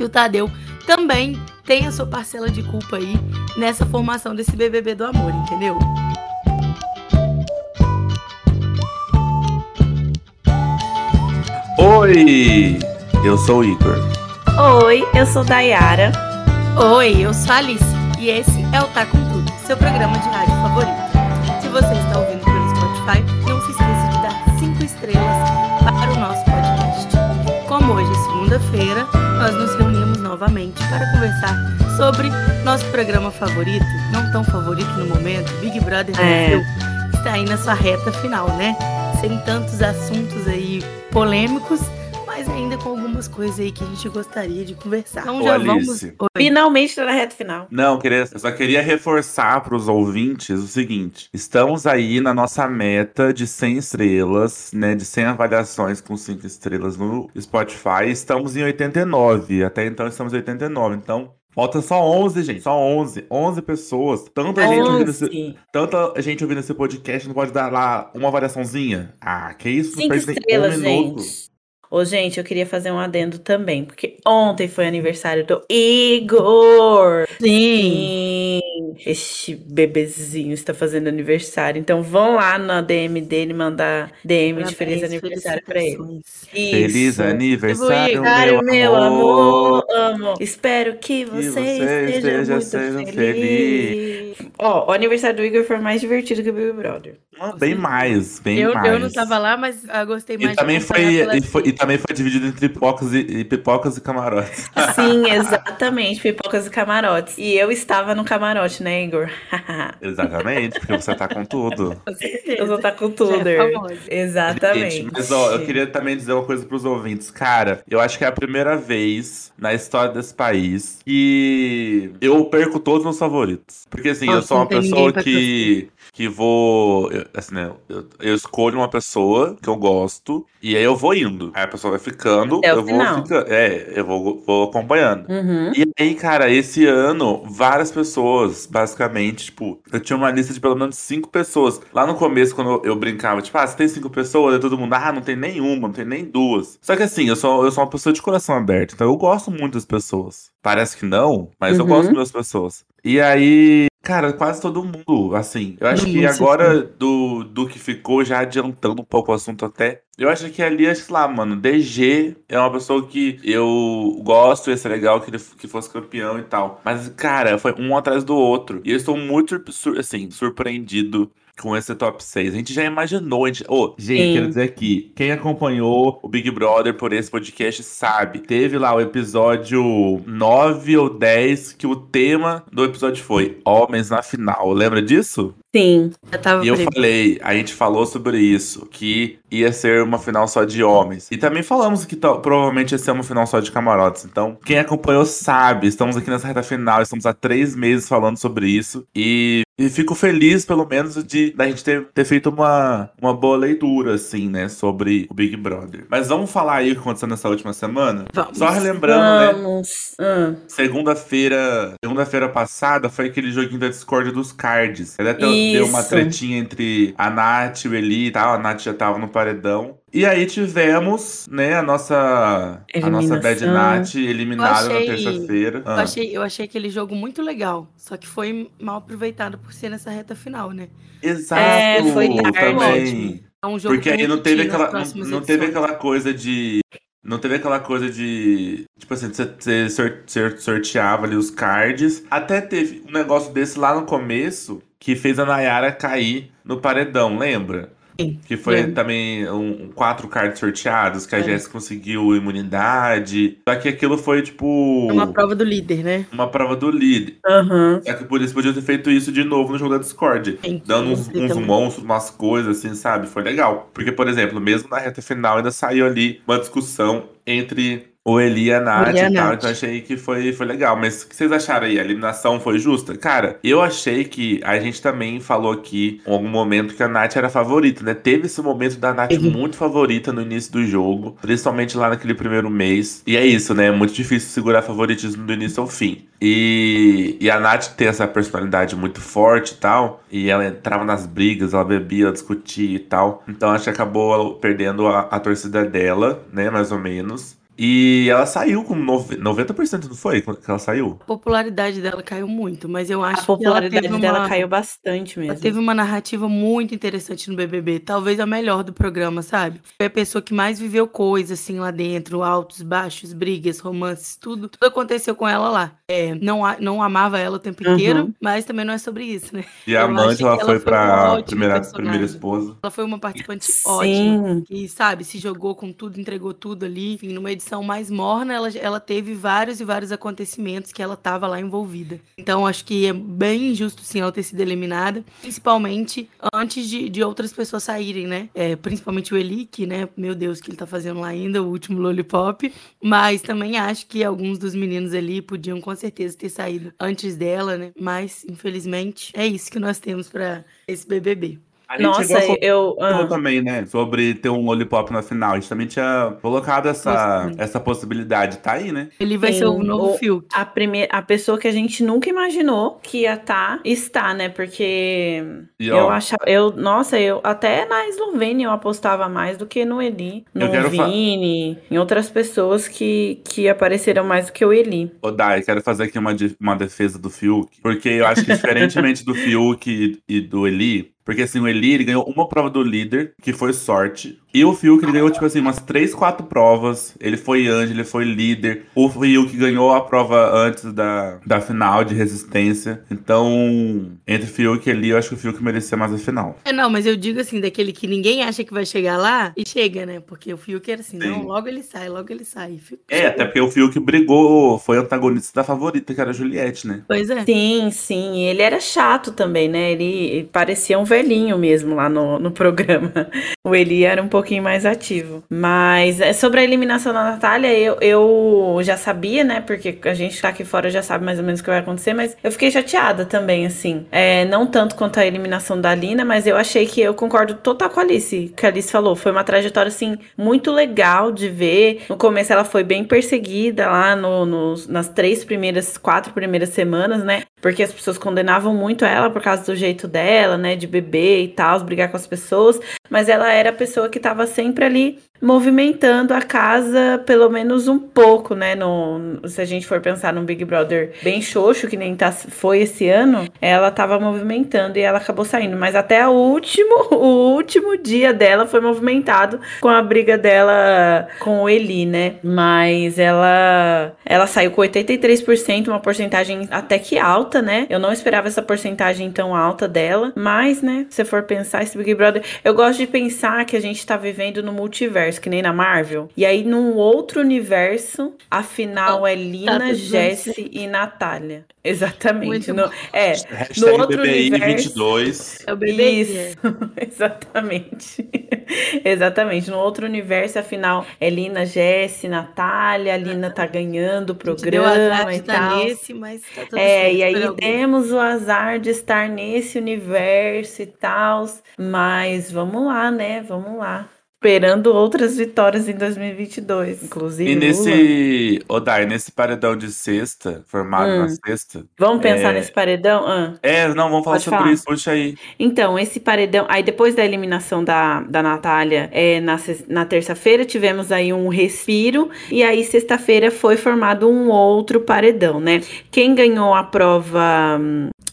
E o Tadeu também tem a sua parcela de culpa aí nessa formação desse BBB do amor, entendeu? Oi, eu sou o Igor. Oi, eu sou Dayara. Oi, eu sou a Alice e esse é o Tá Com Tudo, seu programa de rádio favorito. Se você está ouvindo pelo Spotify, não se esqueça de dar 5 estrelas para o nosso podcast. Como hoje é segunda-feira, novamente para conversar sobre nosso programa favorito, não tão favorito no momento, Big Brother Brasil, É. está aí na sua reta final, né? Sem tantos assuntos aí polêmicos, mas ainda com algumas coisas aí que a gente gostaria de conversar. Então Ô, já Alice. vamos. Oi. Finalmente tá na reta final. Não, queria, eu só queria reforçar para os ouvintes o seguinte: estamos aí na nossa meta de 100 estrelas, né? De 100 avaliações com 5 estrelas no Spotify. Estamos em 89. Até então estamos em 89. Então. Falta só 11, gente. Só 11. 11 pessoas. Tanta gente ouvindo esse, tanta gente ouvindo esse podcast não pode dar lá uma avaliaçãozinha. Ah, que isso? Cinco estrelas, um minuto. Gente. Ô, gente, eu queria fazer um adendo também, porque ontem foi aniversário do Igor. Sim. Sim, este bebezinho está fazendo aniversário. Então vão lá na DM dele mandar DM de feliz aniversário pra ele. felicitações. Feliz Isso. aniversário, Aniversário, meu amor. amo. Espero que você, você esteja, esteja muito feliz. Ó, o aniversário do Igor foi mais divertido que o Big Brother. Ah, Bem mais, bem Eu, mais. eu não tava lá, mas eu gostei mais E também, de foi, e, foi, e também foi dividido entre pipocas e, e pipocas e camarotes. Sim, exatamente, pipocas e camarotes. E eu estava no camarote, né, Igor? Exatamente, porque você tá com tudo. Com certeza. eu vou estar com tudo. Já é. Exatamente. Gente, mas ó, eu queria também dizer uma coisa pros ouvintes. Cara, eu acho que é a primeira vez na história desse país que eu perco todos os meus favoritos. Porque assim, eu Nossa, sou uma pessoa que, que vou. eu- assim, né? Eu, eu escolho uma pessoa que eu gosto e aí eu vou indo. Aí a pessoa vai ficando, o eu vou final. ficando. É, eu vou, vou acompanhando. Uhum. E aí, cara, esse ano, várias pessoas, basicamente, tipo, eu tinha uma lista de pelo menos cinco pessoas. Lá no começo, quando eu brincava, tipo, ah, você tem cinco pessoas? Aí todo mundo, ah, não tem nenhuma, não tem nem duas. Só que assim, eu sou, eu sou uma pessoa de coração aberto, então eu gosto muito das pessoas. Parece que não, mas eu Uhum. gosto muito das pessoas. E aí, cara, quase todo mundo, assim, eu acho que agora do, do que ficou, já adiantando um pouco o assunto até, eu acho que ali, sei lá, mano, DG é uma pessoa que eu gosto, ia ser legal que ele que fosse campeão e tal. Mas, cara, foi um atrás do outro. E eu estou muito, assim, surpreendido com esse top 6. A gente já imaginou. A gente... Ô, gente, Sim. quero dizer aqui, quem acompanhou o Big Brother por esse podcast sabe. Teve lá o episódio 9 ou 10 que o tema do episódio foi Homens na Final. Lembra disso? Sim. Já tava E eu previsto. falei, a gente falou sobre isso, que ia ser uma final só de homens. E também falamos que provavelmente ia ser uma final só de camarotes. Então, quem acompanhou sabe, estamos aqui nessa reta final, estamos há três meses falando sobre isso. E, e fico feliz, pelo menos, de da gente ter, ter feito uma, uma boa leitura, assim, né, sobre o Big Brother. Mas vamos falar aí o que aconteceu nessa última semana? Vamos. Só relembrando, né? Vamos. Ah, Segunda-feira, segunda-feira passada foi aquele joguinho da Discord dos cards. Ele até deu uma tretinha entre a Nath e o Eli e tal. A Nath já tava no paredão. E aí tivemos, né, a nossa a nossa Bad. Nath eliminada Eu achei- na terça-feira. Eu Ah. achei, eu achei aquele jogo muito legal, só que foi mal aproveitado por ser nessa reta final, né? Exato, É, foi tarde. também. É um jogo Porque aí não pra teve aquela não, não teve aquela coisa de não teve aquela coisa de. Tipo assim, você, você sor- sor- sorteava ali os cards. Até teve um negócio desse lá no começo que fez a Nayara cair no paredão, lembra? Sim, Que foi lembro. também um, quatro cards sorteados, que a É. Jéssica conseguiu imunidade. Só que aquilo foi, tipo, É uma prova do líder, né? uma prova do líder. Aham. Só que por isso podia ter feito isso de novo no jogo da Discord. Sim, Dando uns, sim, uns monstros, umas coisas assim, sabe? Foi legal. Porque, por exemplo, mesmo na reta final ainda saiu ali uma discussão entre o Eli e a Nath e e tal. Então achei que foi, foi legal. Mas o que vocês acharam aí? A eliminação foi justa? Cara, eu achei que a gente também falou aqui em algum momento que a Nath era favorita, né? Teve esse momento da Nath Uhum. muito favorita no início do jogo, principalmente lá naquele primeiro mês. E é isso, né? É muito difícil segurar favoritismo do início ao fim. E, e a Nath tem essa personalidade muito forte e tal. E ela entrava nas brigas, ela bebia, ela discutia e tal. Então acho que acabou perdendo a, a torcida dela, né? Mais ou menos. E ela saiu com nove- 90%, não foi? Quando que ela saiu? A popularidade dela caiu muito, mas eu acho A popularidade que ela teve dela uma... caiu bastante mesmo. Ela teve uma narrativa muito interessante no BBB, talvez a melhor do programa, sabe? Foi a pessoa que mais viveu coisas assim lá dentro, altos, baixos, brigas, romances, tudo. Tudo aconteceu com ela lá. É, não, a- não amava ela o tempo Uhum. inteiro, mas também não é sobre isso, né? E a Eu acho ela que foi ela foi pra uma ótima primeira, personagem. primeira esposa. Ela foi uma participante ótima. Sim. Que, sabe, se jogou com tudo, entregou tudo ali. Enfim, numa edição mais morna, ela, ela teve vários e vários acontecimentos que ela tava lá envolvida. Então, acho que é bem injusto, sim, ela ter sido eliminada. Principalmente antes de, de outras pessoas saírem, né? É, principalmente o Eli, que, né? Meu Deus, que ele tá fazendo lá ainda, o último Lollipop. Mas também acho que alguns dos meninos ali podiam, com certeza, ter saído antes dela, né? Mas, infelizmente, é isso que nós temos pra esse BBB. A gente Nossa, chegou eu. ah. também, né? Sobre ter um lollipop na final. A gente também tinha colocado essa, Nossa. essa possibilidade. Tá aí, né? Ele vai ser o Sim, novo o- Fiuk. A, primeira, a pessoa que a gente nunca imaginou que ia estar, está, né? Porque E, eu achava. Eu, nossa, eu até na Eslovênia eu apostava mais do que no Eli, no Vini, em outras pessoas que, que apareceram mais do que o Eli. Ô, Dai, quero fazer aqui uma, de- uma defesa do Fiuk, porque eu acho que diferentemente do Fiuk e, e do Eli, porque assim, o Eli ganhou uma prova do líder, que foi sorte, e o Fiuk ele ganhou, tipo assim, umas três, quatro provas, ele foi anjo, ele foi líder, o Fiuk ganhou a prova antes da, da final de resistência, então, entre Fiuk e Eli, eu acho que o Fiuk merecia mais a final. É, não, mas eu digo assim, daquele que ninguém acha que vai chegar lá e chega, né? Porque o Fiuk era assim, Sim. não, logo ele sai, logo ele sai. Fiuk- É, até porque o Fiuk brigou, foi antagonista da favorita, que era a Juliette, né? Pois é. Sim, sim. e Ele era chato também, né? Ele, parecia um velhinho mesmo lá no, no programa. O Eli era um pouquinho mais ativo. Mas é, sobre a eliminação da Natália, eu, eu já sabia, né? Porque a gente tá aqui fora já sabe mais ou menos o que vai acontecer, mas eu fiquei chateada também, assim. É, não tanto quanto a eliminação da Lina, mas eu achei que eu concordo total com a Alice, que a Alice falou. Foi uma trajetória, assim, muito legal de ver. No começo ela foi bem perseguida lá no, nos- nas três primeiras, quatro primeiras semanas, né? Porque as pessoas condenavam muito ela por causa do jeito dela, né? De beber e tal, brigar com as pessoas. Mas ela era a pessoa que tava sempre ali movimentando a casa, pelo menos um pouco, né? No, se a gente for pensar num Big Brother bem xoxo, que nem tá, foi esse ano, ela tava movimentando e ela acabou saindo. Mas até o último, o último dia dela foi movimentado com a briga dela com o Eli, né? Mas ela, ela saiu com 83%, uma porcentagem até que alta, né? Eu não esperava essa porcentagem tão alta dela, mas, né? Se for pensar esse Big Brother, eu gosto de pensar que a gente tá vivendo no multiverso, que nem na Marvel. E aí, num outro universo, a final é Lina, tudo Jessie e Natália. Exatamente. No- é, Hashtag no outro BBI universo. 22. É o bebê. Isso, exatamente. exatamente. No outro universo, afinal, é Lina, Jesse, Natália, a Lina tá ganhando o Deu azar programa de e estar tal. nesse, mas tá tudo É, e aí temos o azar de estar nesse universo e tal. Mas vamos lá, né? Vamos lá. Esperando outras vitórias em 2022, inclusive. E Lula. nesse, Odai, nesse paredão de sexta, formado na Hum. sexta. Vamos pensar É. nesse paredão? Ah. É, não, vamos falar Pode sobre falar. isso, puxa aí. Então, esse paredão. Aí, depois da eliminação da, da Natália, é, na, na terça-feira, tivemos aí um respiro. E aí, sexta-feira, foi formado um outro paredão, né? Quem ganhou a prova.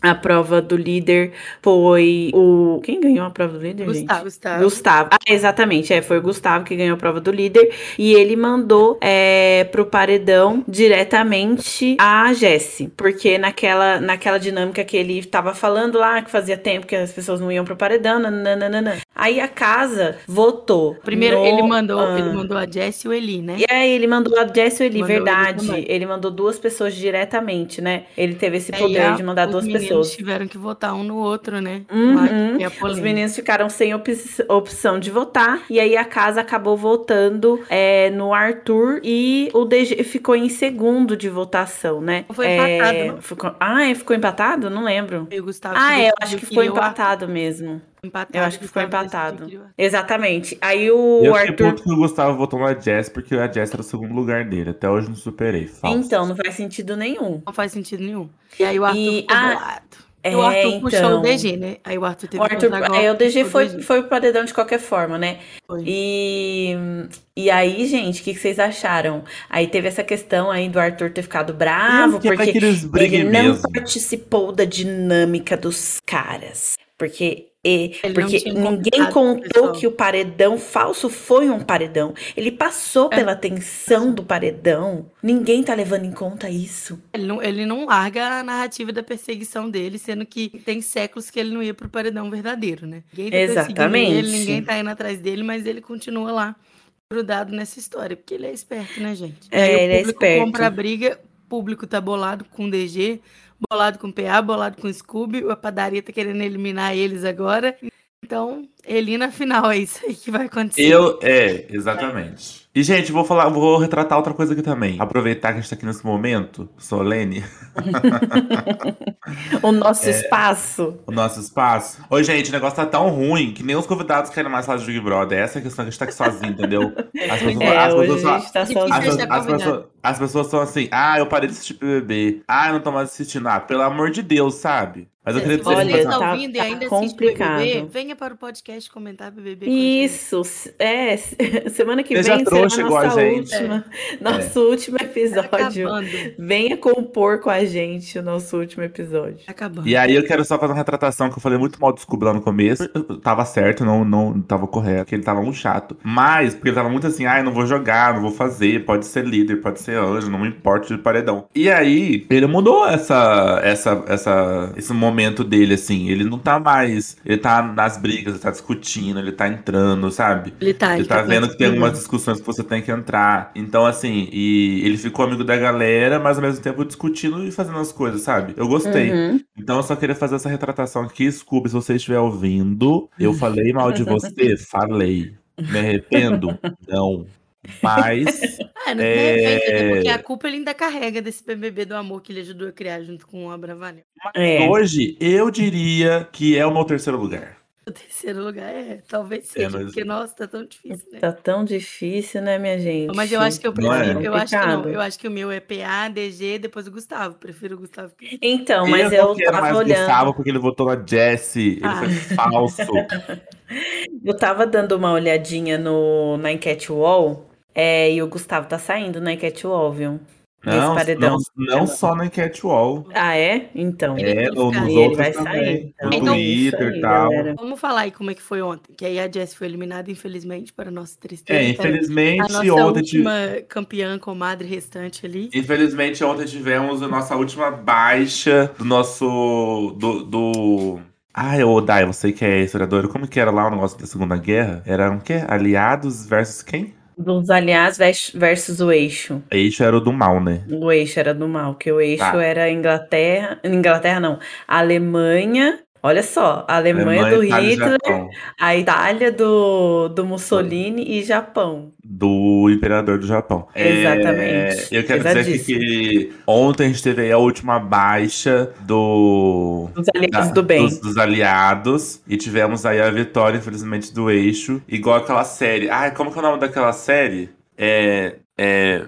A prova do líder foi o. Quem ganhou a prova do líder, gente? Gustavo, Gustavo. Gustavo. Ah, exatamente. É, foi o Gustavo que ganhou a prova do líder. E ele mandou é, pro paredão diretamente a Jessie. Porque naquela, naquela dinâmica que ele tava falando lá, que fazia tempo que as pessoas não iam pro paredão, nananana. Aí a casa votou. Primeiro, no- ele mandou, ah. ele mandou a Jess e o Eli, né? E aí ele mandou a Jessie e o Eli, Mandou ele verdade. também. Ele mandou duas pessoas diretamente, né? Ele teve esse poder a- de mandar duas meninos pessoas. tiveram que votar um no outro, né? Uhum. É Os meninos ficaram sem opi- opção de votar. E aí a casa acabou votando é, no Arthur e o DG ficou em segundo de votação, né? Foi É, empatado, não? ficou- Ah, é, ficou empatado? Não lembro. E o Gustavo Ah, é, eu acho que Arthur. empatado mesmo. Empatado, Eu acho que ficou empatado. que o. Exatamente. Aí o eu Arthur. puto que o Gustavo votou na Jess, porque a Jess era o segundo lugar dele. Até hoje não superei. Falso. Então, não faz sentido nenhum. Não faz sentido nenhum. E aí o Arthur E- ficou ah, bolado. É, o Arthur puxou então. o DG, né? Aí o Arthur teve O Arthur, que é, o DG foi, foi pro paredão de qualquer forma, né? Foi. E, e aí, gente, o que, que vocês acharam? Aí teve essa questão aí do Arthur ter ficado bravo, quero porque ele não mesmo. participou da dinâmica dos caras. Porque, e, porque ninguém contou que o paredão falso foi um paredão. Ele passou É. pela tensão do paredão. Ninguém tá levando em conta isso. Ele não, ele não larga a narrativa da perseguição dele, sendo que tem séculos que ele não ia pro paredão verdadeiro, né? Ninguém tá Exatamente. Ele, ninguém tá indo atrás dele, mas ele continua lá, grudado nessa história, porque ele é esperto, né, gente? É, Aí o ele é esperto. compra a briga, o público tá bolado com o DG, bolado com o PA, bolado com o Scooby, a padaria tá querendo eliminar eles agora. Então, ele na final, é isso aí que vai acontecer. Eu, é, exatamente. E, gente, vou falar, vou retratar outra coisa aqui também. Aproveitar que a gente tá aqui nesse momento solene, O nosso É. espaço. o nosso espaço. Oi, gente, o negócio tá tão ruim que nem os convidados querem mais falar de Big Brother. Essa é a questão que a gente tá aqui sozinho, entendeu? As pessoas, É, as hoje pessoas a só- gente tá Difícil As, sozinho. as convidado. pessoas, as pessoas são assim, ah, eu parei de assistir BBB. Ah, eu não tô mais assistindo. Ah, pelo amor de Deus, sabe? Mas eu É, queria dizer Olha, que está tá- ouvindo e tá ainda assiste complicado. BBB, venha para o podcast comentar BBB. Isso, é, semana que Seja vem trouxa será igual a nossa gente. última, nosso último Tá episódio. acabando. Venha compor com a gente o nosso último episódio. Tá acabando. E aí eu quero só fazer uma retratação que eu falei muito mal do Scooby lá no começo. Eu Tava certo, não, não tava correto, que ele tava muito chato. Mas, porque ele tava muito assim, ah, eu não vou jogar, não vou fazer, pode ser líder, pode ser anjo, não me importa de paredão. E aí, ele mudou essa, essa, essa, esse momento dele, assim. Ele não tá mais. Ele tá nas brigas, ele tá discutindo, ele tá entrando, sabe? Ele tá, Ele tá vendo que tem algumas discussões que você tem que entrar. Então, assim, e ele ficou amigo da galera, mas ao mesmo tempo discutindo e fazendo as coisas, sabe? Eu gostei. Uhum. Então eu só queria fazer essa retratação aqui. Scooby, se você estiver ouvindo, eu falei mal de você? Falei. Me arrependo? Não. Mas. Ah, não É. é... porque a culpa ele ainda carrega desse BBB do amor que ele ajudou a criar junto com o Abravanel. É. Hoje eu diria que é o meu terceiro lugar. O terceiro lugar é, talvez seja, mas- porque, nossa, tá tão difícil, né? Tá tão difícil, né, minha gente? Mas eu acho que eu Não é? prefiro, eu acho que não, eu acho que o meu é PA, DG, depois o Gustavo, prefiro o Gustavo. Então, mas eu eu, não quero tava mais olhando. Gustavo porque ele votou na Jessie. Ele Ah. foi falso. Eu tava dando uma olhadinha no, na enquete wall. É, e o Gustavo tá saindo na enquete wall, viu? Nesse Não, paredão. não, não só na Enquete Wall. Ah, é? Então. É, no- fica- nos ele outros vai também. sair. No Então- Twitter Isso e aí, tal. galera. Vamos falar aí como é que foi ontem, que aí a Jess foi eliminada, infelizmente, para nossa tristeza. É, a infelizmente, nossa ontem. tive- última campeã, comadre restante ali. Infelizmente, ontem tivemos a nossa última baixa do nosso. do. do... Ai, ô Dai, você que é historiador, como que era lá o negócio da Segunda Guerra? Era o quê? Aliados versus quem? Dos vers- versus o eixo. Eixo era o do mal, né? O eixo era do mal, que o eixo Tá. era Inglaterra. Inglaterra não. Alemanha. Olha só, a Alemanha, do Itália e Hitler, a Itália do, do Mussolini e Japão. Do Imperador do Japão. É, Exatamente. eu quero dizer aqui que ontem a gente teve aí a última baixa do. Os aliados da- do bem. Dos, dos aliados. E tivemos aí a vitória, infelizmente, do eixo. Igual aquela série. Ai, como que é o nome daquela série? É. É.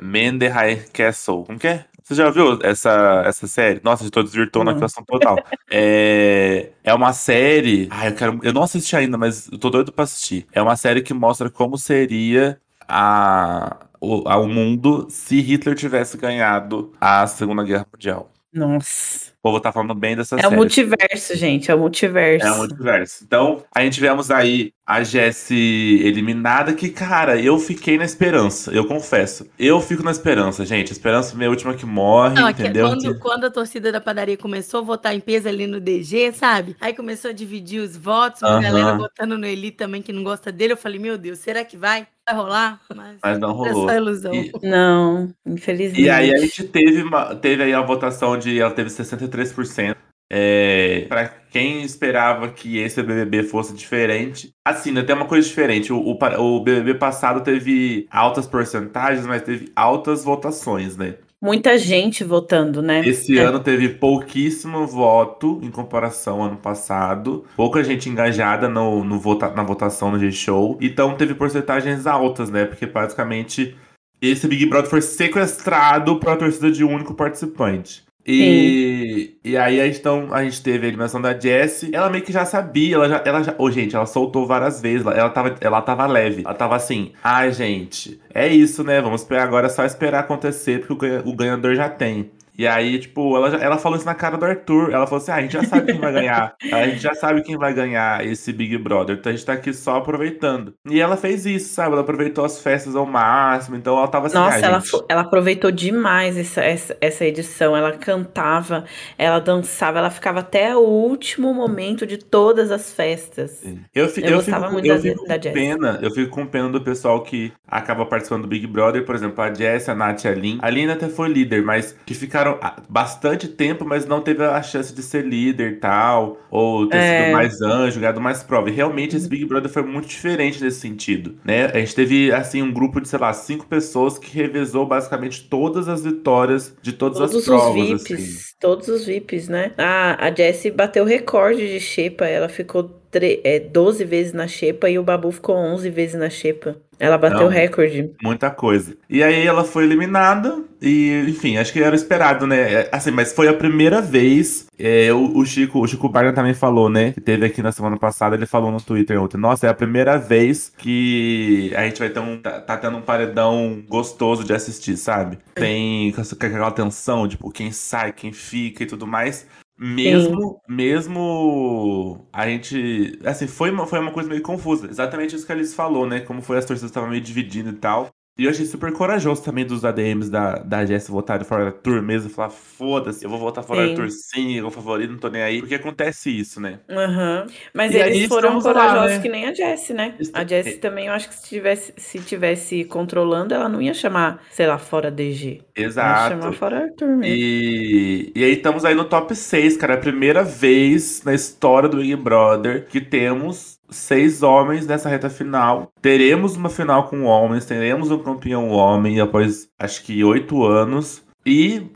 High Castle. Como que é? Você já viu essa, essa série? Nossa, eu tô desvirtuando Não. a questão total. é, é uma série. Ai, eu quero. Eu não assisti ainda, mas eu tô doido pra assistir. É uma série que mostra como seria a, o, a- o mundo se Hitler tivesse ganhado a Segunda Guerra Mundial. Nossa. O povo tá falando bem dessa É o série. multiverso, gente. É o multiverso. É um multiverso. Então, a gente tivemos aí a Jessie eliminada, que, cara, eu fiquei na esperança, eu confesso. Eu fico na esperança, gente. A esperança é a minha última que morre, Não, aqui, entendeu? quando, quando a torcida da padaria começou a votar em peso ali no DG, sabe? Aí começou a dividir os votos, uma Aham. galera votando no Eli também que não gosta dele. Eu falei, meu Deus, será que vai? Vai rolar? Mas, Mas não é rolou. só ilusão. E- Não, infelizmente. E aí a gente teve, uma- teve aí a votação de. Ela teve 63%. É, para quem esperava que esse BBB fosse diferente, assim, né, tem uma coisa diferente. O, o, o BBB passado teve altas porcentagens, mas teve altas votações, né? Muita gente votando, né? Esse É. ano teve pouquíssimo voto em comparação ao ano passado. Pouca gente engajada no, no vota, na votação no G-Show. Então teve porcentagens altas, né? Porque basicamente esse Big Brother foi sequestrado para a torcida de um único participante. E, e aí a gente, então, a gente teve a eliminação da Jessie. Ela meio que já sabia, ela já. Ela já oh, gente, ela soltou várias vezes. Ela, ela, tava, ela tava leve. Ela tava assim, ai, gente, é isso, né? Vamos agora, é só esperar acontecer, porque o, ganha, o ganhador já tem. E aí, tipo, ela, ela falou isso na cara do Arthur. Ela falou assim: ah, a gente já sabe quem vai ganhar. A gente já sabe quem vai ganhar esse Big Brother. Então a gente tá aqui só aproveitando. E ela fez isso, sabe? Ela aproveitou as festas ao máximo. Então ela tava assim. Nossa, ah, ela, gente... ela aproveitou demais essa, essa, essa edição. Ela cantava, ela dançava, ela ficava até o último momento de todas as festas. Eu, eu, eu gostava fico, muito eu da, fico da com pena. Eu fico com pena do pessoal que acaba participando do Big Brother. Por exemplo, a Jess, a Nath e a Lin. A Lin até foi líder, mas que ficaram bastante tempo, mas não teve a chance de ser líder e tal, ou ter é. sido mais anjo, ganhado mais prova. E realmente esse Big Brother foi muito diferente nesse sentido, né? A gente teve, assim, um grupo de, sei lá, cinco pessoas que revezou basicamente todas as vitórias de todas todos as provas. Todos os VIPs, assim. todos os VIPs, né? Ah, a Jessie bateu recorde de xepa, ela ficou é, 12 vezes na xepa e o Babu ficou 11 vezes na xepa. Ela bateu o recorde. Muita coisa. E aí ela foi eliminada e, enfim, acho que era esperado, né? É, assim, mas foi a primeira vez. É, o, o, Chico, o Chico Barner também falou, né? Que teve aqui na semana passada, ele falou no Twitter ontem. Nossa, é a primeira vez que a gente vai ter um. Tá, tá tendo um paredão gostoso de assistir, sabe? Tem com aquela tensão, tipo, quem sai, quem fica e tudo mais. Mesmo, mesmo a gente. Assim, foi uma, foi uma coisa meio confusa. Exatamente isso que a Alice falou, né? Como foi as torcidas estavam meio dividindo e tal. E eu achei super corajoso também dos ADMs da, da Jess votarem fora da tour mesmo e falar: foda-se, eu vou votar fora sim. da tour sim, eu vou favorito, não tô nem aí. Porque acontece isso, né? Uhum. Mas e eles foram corajosos lá, né? que nem a Jess, né? A Jess é. também, eu acho que se tivesse, se tivesse controlando, ela não ia chamar, sei lá, fora DG. Exato. Ia chamar fora Arthur mesmo. E, e aí estamos aí no top 6, cara. É a primeira vez na história do Big Brother que temos seis homens nessa reta final. Teremos uma final com homens, teremos um campeão homem após acho que oito anos. E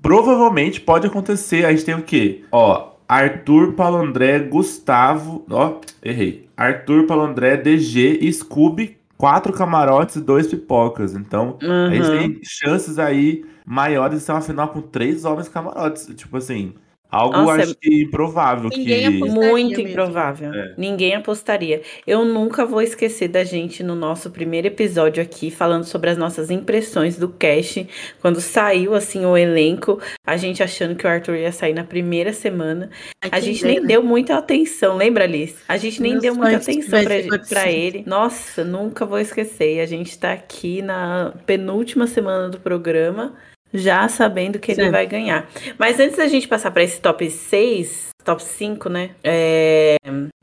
provavelmente pode acontecer. A gente tem o quê? Ó, Arthur, Palandré, Gustavo. Ó, errei. Arthur, Palandré, DG e Scooby. Quatro camarotes e dois pipocas. Então, uhum. a gente tem chances aí maiores de ser uma final com três homens camarotes. Tipo assim, Algo Nossa, acho que improvável. Ninguém que... Muito improvável. É. Ninguém apostaria. Eu nunca vou esquecer da gente no nosso primeiro episódio aqui, falando sobre as nossas impressões do cast, quando saiu assim o elenco, a gente achando que o Arthur ia sair na primeira semana. Ai, a gente nem deu muita atenção, lembra, Alice? A gente nem Meu deu muita atenção pra, pra ele. Nossa, nunca vou esquecer. A gente tá aqui na penúltima semana do programa já sabendo que Sim. ele vai ganhar. Mas antes da gente passar para esse top 6, top 5, né? É,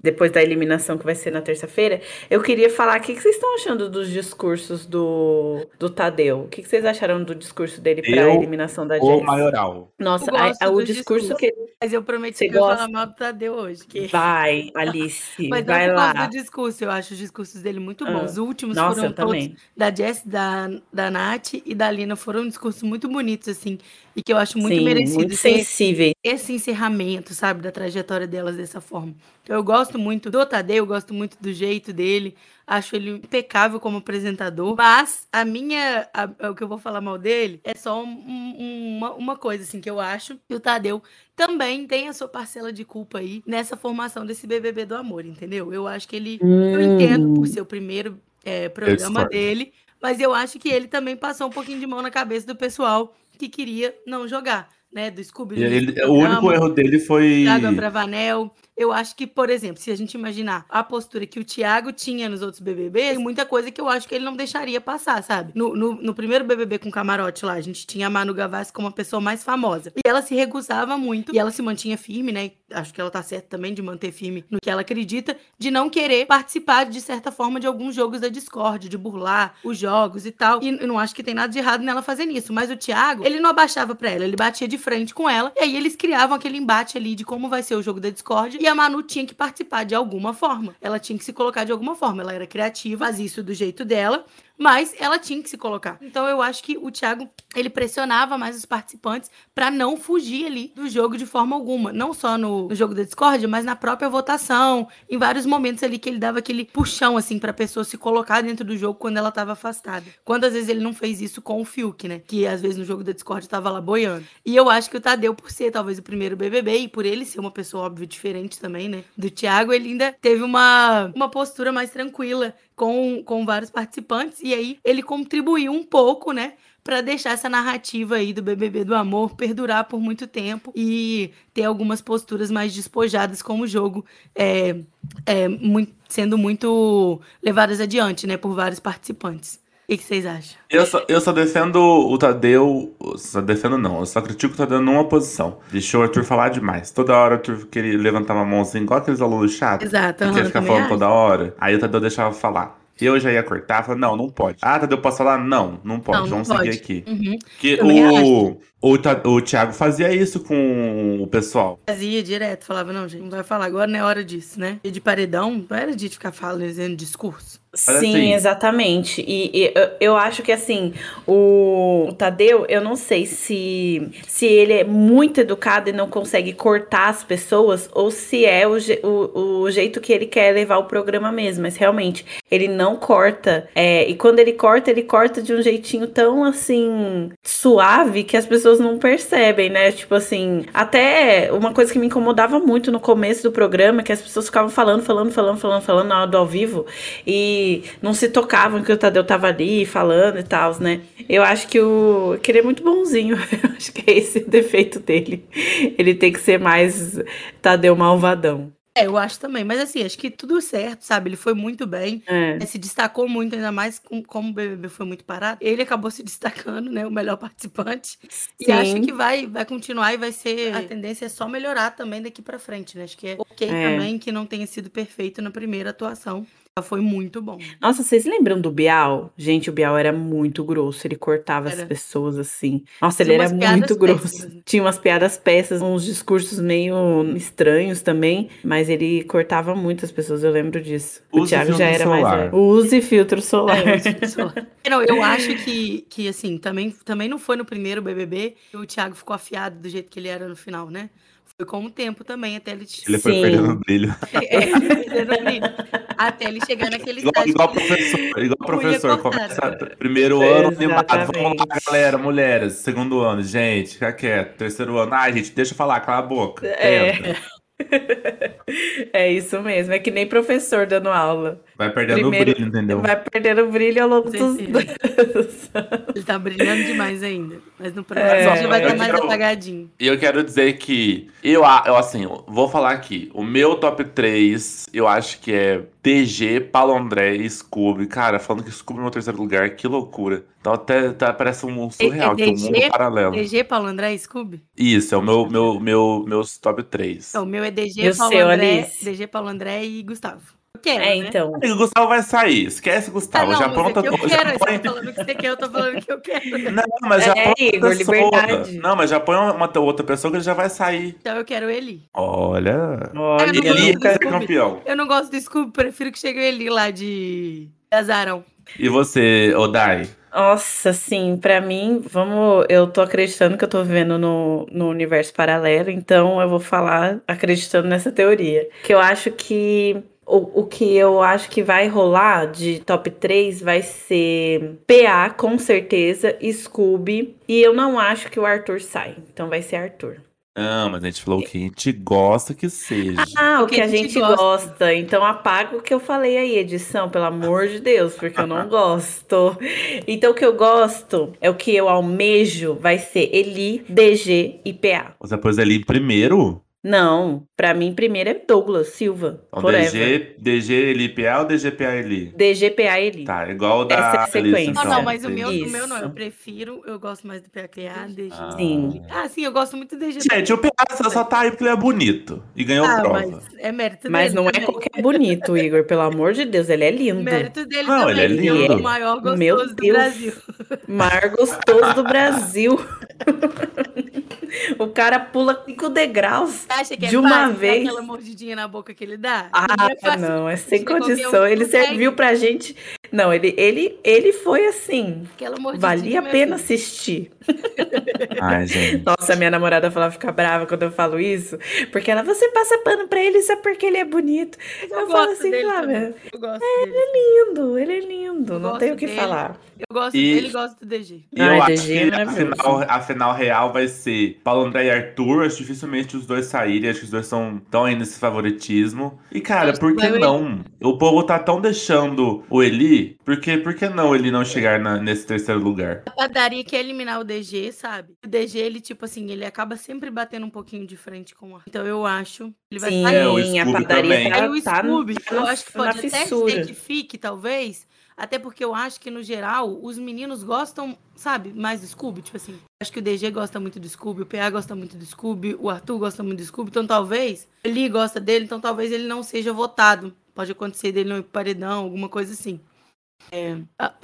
depois da eliminação que vai ser na terça-feira, eu queria falar o que, que vocês estão achando dos discursos do, do Tadeu. O que, que vocês acharam do discurso dele para a eliminação da Jess? O maioral. Nossa, a, a, o discurso, que. Mas eu prometi Você que gosta? eu ia falar mal do Tadeu hoje. Que... Vai, Alice. Mas vai eu lá. gosto do discurso, eu acho os discursos dele muito bons. Ah, os últimos nossa, foram todos também. da Jess, da, da Nath e da Lina foram discursos muito bonitos, assim, e que eu acho muito Sim, merecido. Muito sensível. Esse encerramento, sabe, da trajetória delas dessa forma. Eu gosto muito do Tadeu, eu gosto muito do jeito dele. Acho ele impecável como apresentador. Mas a minha. A, o que eu vou falar mal dele é só um, um, uma, uma coisa, assim, que eu acho que o Tadeu também tem a sua parcela de culpa aí nessa formação desse BBB do amor, entendeu? Eu acho que ele. Hum. Eu entendo por ser o primeiro é, programa dele, mas eu acho que ele também passou um pouquinho de mão na cabeça do pessoal que queria não jogar né, do Scooby. o único erro dele foi. Thiago Bravanel. Eu acho que, por exemplo, se a gente imaginar a postura que o Thiago tinha nos outros BBBs, tem muita coisa que eu acho que ele não deixaria passar, sabe? No, no, no primeiro BBB com camarote lá, a gente tinha a Manu Gavassi como a pessoa mais famosa. E ela se recusava muito, e ela se mantinha firme, né? Acho que ela tá certa também de manter firme no que ela acredita, de não querer participar, de certa forma, de alguns jogos da Discord, de burlar os jogos e tal. E não acho que tem nada de errado nela fazer isso. Mas o Thiago, ele não abaixava pra ela, ele batia de frente com ela. E aí eles criavam aquele embate ali de como vai ser o jogo da Discord. E a Manu tinha que participar de alguma forma. Ela tinha que se colocar de alguma forma. Ela era criativa, fazia isso do jeito dela. Mas ela tinha que se colocar. Então eu acho que o Thiago, ele pressionava mais os participantes para não fugir ali do jogo de forma alguma, não só no, no jogo da Discord, mas na própria votação, em vários momentos ali que ele dava aquele puxão assim para pessoa se colocar dentro do jogo quando ela estava afastada. Quantas vezes ele não fez isso com o Fiuk, né? Que às vezes no jogo da Discord tava lá boiando. E eu acho que o Tadeu, por ser talvez o primeiro BBB e por ele ser uma pessoa óbvio diferente também, né, do Thiago, ele ainda teve uma uma postura mais tranquila com, com vários participantes, e aí ele contribuiu um pouco, né? para deixar essa narrativa aí do BBB do amor perdurar por muito tempo e ter algumas posturas mais despojadas como o jogo é, é, muito, sendo muito levadas adiante, né, por vários participantes. O que, vocês acham? Eu só, eu só defendo o Tadeu. Só defendo não, eu só critico o Tadeu numa posição. Deixou o Arthur falar demais. Toda hora o Arthur queria levantar uma mão assim, igual aqueles alunos chatos. Exato. Que quer ficar falando toda hora. Aí o Tadeu deixava falar. Eu já ia cortar, falei, não, não pode. Ah, Tadeu, posso falar? Não, não pode, não, não vamos pode. seguir aqui. Uhum. Que o, o, o Thiago fazia isso com o pessoal. Fazia direto, falava, não, gente, não vai falar agora, não é hora disso, né? E de paredão, não era de ficar falando, dizendo discurso. Sim, assim. exatamente. E, e, eu acho que assim, o, Tadeu, eu não sei se, se ele é muito educado e não consegue cortar as pessoas, ou se é o, o, o jeito que ele quer levar o programa mesmo. Mas realmente, ele não corta. É, e quando ele corta, ele corta de um jeitinho tão assim, suave que as pessoas não percebem, né? Tipo assim, até uma coisa que me incomodava muito no começo do programa, que as pessoas ficavam falando, falando, falando, falando, falando na hora do ao vivo. E não se tocavam que o Tadeu tava ali falando e tal, né? Eu acho que o que ele é muito bonzinho. Eu acho que é esse o defeito dele. Ele tem que ser mais Tadeu malvadão. É, eu acho também. Mas assim, acho que tudo certo, sabe? Ele foi muito bem. É. Se destacou muito, ainda mais com, como o BBB foi muito parado. Ele acabou se destacando, né? O melhor participante. Sim. E acho que vai, vai continuar e vai ser. A tendência é só melhorar também daqui para frente, né? Acho que é ok é. também que não tenha sido perfeito na primeira atuação. Foi muito bom. Nossa, vocês lembram do Bial? Gente, o Bial era muito grosso, ele cortava era. as pessoas assim. Nossa, Tinha ele era muito grosso. Né? Tinha umas piadas peças, uns discursos meio estranhos também, mas ele cortava muito as pessoas, eu lembro disso. Use o Thiago já era solar. mais. Use filtro solar. É, filtro solar. Não, eu acho que, que assim, também, também não foi no primeiro BBB que o Thiago ficou afiado do jeito que ele era no final, né? Foi com o tempo também, até ele... Ele foi perdendo o brilho. É, perdendo brilho. Até ele chegar naquele igual, estágio. Igual professor, igual professor. Começa, primeiro ano, animado. Vamos lá, galera, mulheres. Segundo ano, gente, fica quieto. Terceiro ano, ai, gente, deixa eu falar, cala a boca. É. é isso mesmo, é que nem professor dando aula. Vai perdendo Primeiro, o brilho, entendeu? Vai perdendo o brilho ao longo dos. Ele tá brilhando demais ainda. Mas no próximo é, vai estar mais quero... apagadinho. E eu quero dizer que eu, eu, assim, vou falar aqui. O meu top 3, eu acho que é DG, Paulo André e Scooby. Cara, falando que Scooby é no terceiro lugar, que loucura. Então até, até parece um surreal, é, é DG, um mundo paralelo. DG, Paulo André e Scooby? Isso, é o meu, meu, meu, meus top 3. Então, o meu é DG, Paulo seu, André, Alice. DG, Paulo André e Gustavo quero. É, né? então. O Gustavo vai sair. Esquece, Gustavo. Ah, não, já pronta. É eu quero. Já põe... falando que você quer, eu tô falando que eu quero. Não, mas já é, põe Igor, liberdade. Não, mas já põe uma outra pessoa que ele já vai sair. Então eu quero ele. Olha. Olha, Eli é campeão. Eu não gosto do Scooby, prefiro que chegue ele lá de Azarão. E você, Odai? Nossa, sim, para mim, vamos. Eu tô acreditando que eu tô vivendo no, no universo paralelo, então eu vou falar acreditando nessa teoria. Que eu acho que o, o que eu acho que vai rolar de top 3 vai ser PA, com certeza, Scooby. E eu não acho que o Arthur sai. Então vai ser Arthur. Não, mas a gente falou que a gente gosta que seja. Ah, o que, a gente, gosta. gosta. Então apaga o que eu falei aí, edição, pelo amor de Deus, porque eu não gosto. Então o que eu gosto é o que eu almejo vai ser Eli, DG e PA. Você pôs Eli primeiro? Não, pra mim primeiro é Douglas Silva. Então, DG, DG LPA ou DGPA Eli? DGPA Eli. Tá, igual da Essa é a sequência. Não, não, mas o meu, o meu não, eu prefiro, eu gosto mais do PA, DG. Ah. Sim. Ah, sim, eu gosto muito do DG. Gente, o PA só tá aí porque ele é bonito e ganhou ah, prova. Mas é mérito mas dele. Mas não é também. é qualquer bonito, Igor, pelo amor de Deus, ele é lindo. Mérito dele não, também. ele é lindo. Ele é o maior gostoso meu Deus, do Brasil. Maior gostoso do Brasil. o cara pula cinco degraus acha que é de uma vez. aquela mordidinha na boca que ele dá? Ah, não, é sem condição. Ele serviu pra gente Não, ele, ele, ele foi assim. Aquela mordidinha, Valia a minha pena filha. assistir. Ai, gente. Nossa, minha namorada fala fica brava quando eu falo isso. Porque ela, você passa pano pra ele só porque ele é bonito. Mas Eu falo assim, Flávia, também. Eu gosto dele. Lindo, ele é lindo. Eu não tenho o que dele. falar. Eu gosto E- dele e gosto do DG. E Ai, eu DG acho é que a maravilhoso. Final, a final real vai ser Paulo André e Arthur. Acho dificilmente os dois saírem. Acho que os dois são tão aí nesse favoritismo. E, cara, Acho por que o não? O povo tá tão deixando o Eli. Por que, por que não ele não chegar na- nesse terceiro lugar? A padaria quer eliminar o DG, sabe? O DG, ele, tipo assim, ele acaba sempre batendo um pouquinho de frente com o Arthur. Então eu acho que ele vai Sim, sair. É, o a Scooby padaria também. tá, Aí o tá Scooby, tá eu acho que pode até fissura. ser que fique, talvez. Até porque eu acho que, no geral, os meninos gostam, sabe, mais do Scooby. Tipo assim, acho que o DG gosta muito do Scooby, o PA gosta muito do Scooby, o Arthur gosta muito do Scooby. Então talvez, ele gosta dele, então talvez ele não seja votado. Pode acontecer dele no paredão, alguma coisa assim. É,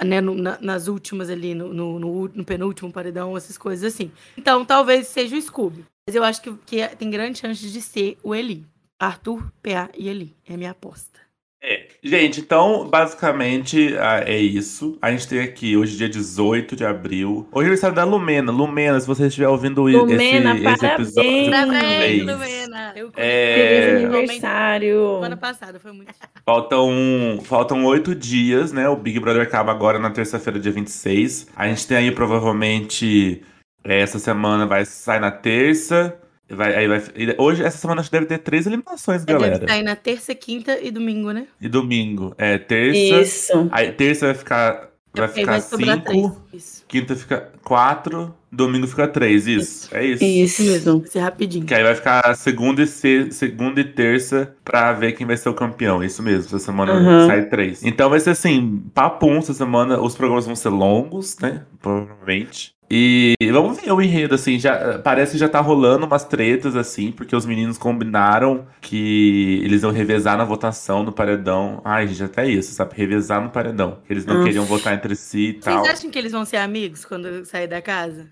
né, no- na- nas últimas ali, no, no, no penúltimo paredão, essas coisas assim. Então, talvez seja o Scooby. Mas eu acho que, que é- tem grande chance de ser o Eli. Arthur, PA e Eli. É minha aposta. É. Gente, então, basicamente, ah, é isso. A gente tem aqui hoje, dia 18 de abril. Hoje é aniversário da Lumena. Lumena, se você estiver ouvindo i- Lumena, esse, esse episódio. parabéns! Parabéns. Lumena! Eu É. Feliz aniversário. semana passada, foi muito. Faltam, faltam oito dias, né? O Big Brother acaba agora na terça-feira, dia 26. A gente tem aí, provavelmente, é, essa semana vai sair na terça. Vai, aí vai, hoje, essa semana, acho que deve ter três eliminações, Deve galera. sair na terça, quinta e domingo, né? E domingo. É, terça. Isso. Aí, terça vai ficar, vai Aí ficar vai sobrar cinco. três. Isso. Quinta fica quatro. Domingo fica três. Isso. É isso. Isso mesmo. Vai ser rapidinho. Que aí vai ficar segunda e, se- segunda e terça pra ver quem vai ser o campeão. Isso mesmo, essa semana Uhum. sai três. Então vai ser assim, papum essa semana. Os programas vão ser longos, né? Provavelmente. E vamos ver o enredo, assim, já, parece que já tá rolando umas tretas, assim, porque os meninos combinaram que eles iam revezar na votação no paredão. Ai, gente, até isso, sabe? Revezar no paredão. Eles não Nossa. queriam votar entre si e tal. Vocês acham que eles vão ser amigos quando sair da casa?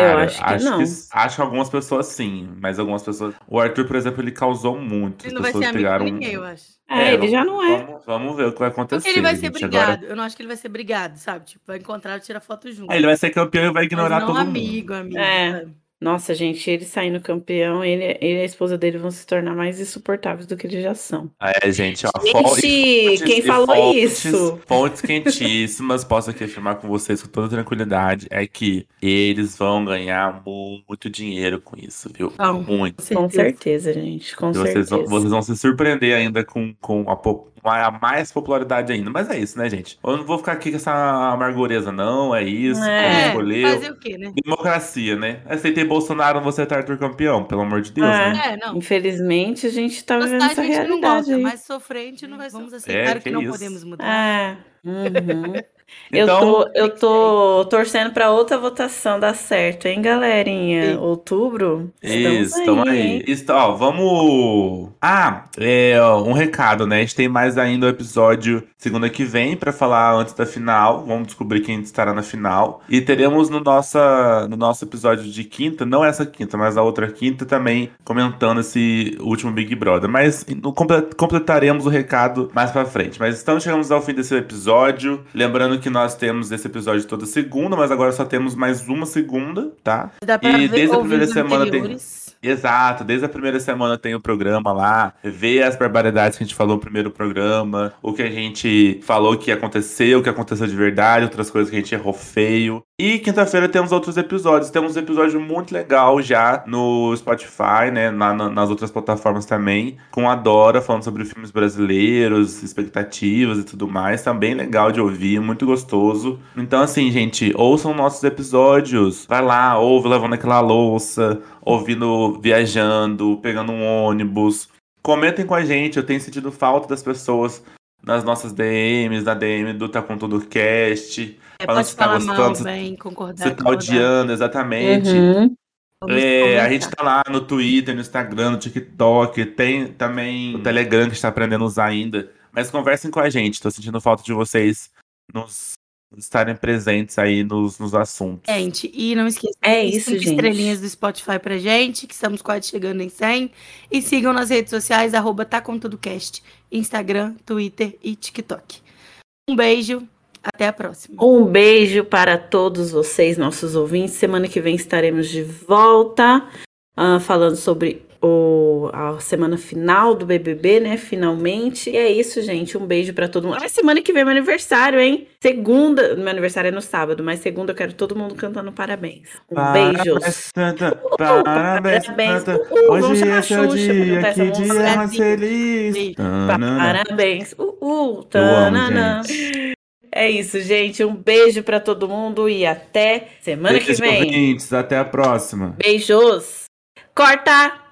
Eu acho que não. acho que algumas pessoas sim, mas algumas pessoas. O Arthur, por exemplo, ele causou muito. Ele As não vai ser pessoas amigo pegaram. de ninguém, eu acho. É, ele já não é. Vamos, vamos ver o que vai acontecer. Porque ele vai ser gente. brigado. Agora, Eu não acho que ele vai ser brigado, sabe? Tipo, vai encontrar e tirar foto junto. Aí ele vai ser campeão e vai ignorar Mas não todo mundo. amigo, amigo. É. sabe? Nossa, gente, ele saindo campeão, ele, ele e a esposa dele vão se tornar mais insuportáveis do que eles já são. É, gente, ó. Gente, fo- e quem falou fontes- isso? Fontes quentíssimas, posso aqui afirmar com vocês com toda tranquilidade, é que eles vão ganhar muito dinheiro com isso, viu? Vão. Muito. Com certeza, gente, com vocês, certeza. vão, vocês vão se surpreender ainda com, com a, a mais popularidade ainda. Mas é isso, né, gente? Eu não vou ficar aqui com essa amargureza, não. É isso. É, como É, escolheu. fazer o quê, né? Democracia, né? Aceitei Bolsonaro, você tá Arthur campeão, pelo amor de Deus, É. né? É, não. Infelizmente, a gente tá vivendo Gostar essa a gente não realidade gosta, aí. mas sofrer a gente não vai Vamos aceitar o que que não isso. podemos mudar. É. Uhum. Então, eu tô, eu tô torcendo pra outra votação dar certo, hein, galerinha? Sim. Outubro? Isso, tamo aí. hein? Isso, ó, vamos. Ah, é, um recado, né? A gente tem mais ainda o episódio segunda que vem pra falar antes da final. Vamos descobrir quem estará na final. E teremos no, nossa, no nosso episódio de quinta, não essa quinta, mas a outra quinta também, comentando esse último Big Brother. Mas no- comple- completaremos o recado mais pra frente. Mas então chegamos ao fim desse episódio. Lembrando que nós temos esse episódio toda segunda, mas agora só temos mais uma segunda, tá? Dá pra E ver, desde a primeira semana tem- anteriores. Exato, desde a primeira semana tem o programa lá, ver as barbaridades que a gente falou no primeiro programa, o que a gente falou que aconteceu, o que aconteceu de verdade, outras coisas que a gente errou feio. E quinta-feira temos outros episódios. Temos um episódio muito legal já no Spotify, né? na- na- nas outras plataformas também, com a Dora falando sobre filmes brasileiros, expectativas e tudo mais. Tá bem legal de ouvir, muito gostoso. Então, assim, gente, ouçam nossos episódios. Vai lá, ouve lavando aquela louça, ouvindo, viajando, pegando um ônibus. Comentem com a gente, eu tenho sentido falta das pessoas nas nossas DMs, na DM do Tá Com Tudo Cast. É, Falando pode se tá falar mal, gostando, se- bem, concordar. Você tá odiando, exatamente. Uhum. É, a gente tá lá no Twitter, no Instagram, no TikTok, tem também o Telegram que a gente tá aprendendo a usar ainda. Mas conversem com a gente, tô sentindo falta de vocês nos estarem presentes aí nos, nos assuntos. Gente, e não esqueçam É de isso, cinco gente. estrelinhas do Spotify pra gente, que estamos quase chegando em 100. E sigam nas redes sociais, arroba tá com tudo cast, Instagram, Twitter e TikTok. Um beijo Até a próxima. Um beijo para todos vocês, nossos ouvintes. Semana que vem estaremos de volta uh, falando sobre o, a semana final do BBB, né? Finalmente. E é isso, gente. Um beijo para todo mundo. Ah, semana que vem é meu aniversário, hein? Segunda. Meu aniversário é no sábado, mas segunda eu quero todo mundo cantando parabéns. Um Parabéns, beijo. Parabéns, parabéns. Hoje chamar é seu Xuxa pra dia, que essa dia música. mais feliz. Beijo. Parabéns. Tanana. É isso, gente. Um beijo para todo mundo e até semana que Beijos, vem. ouvintes. Até a próxima. Beijos. Corta!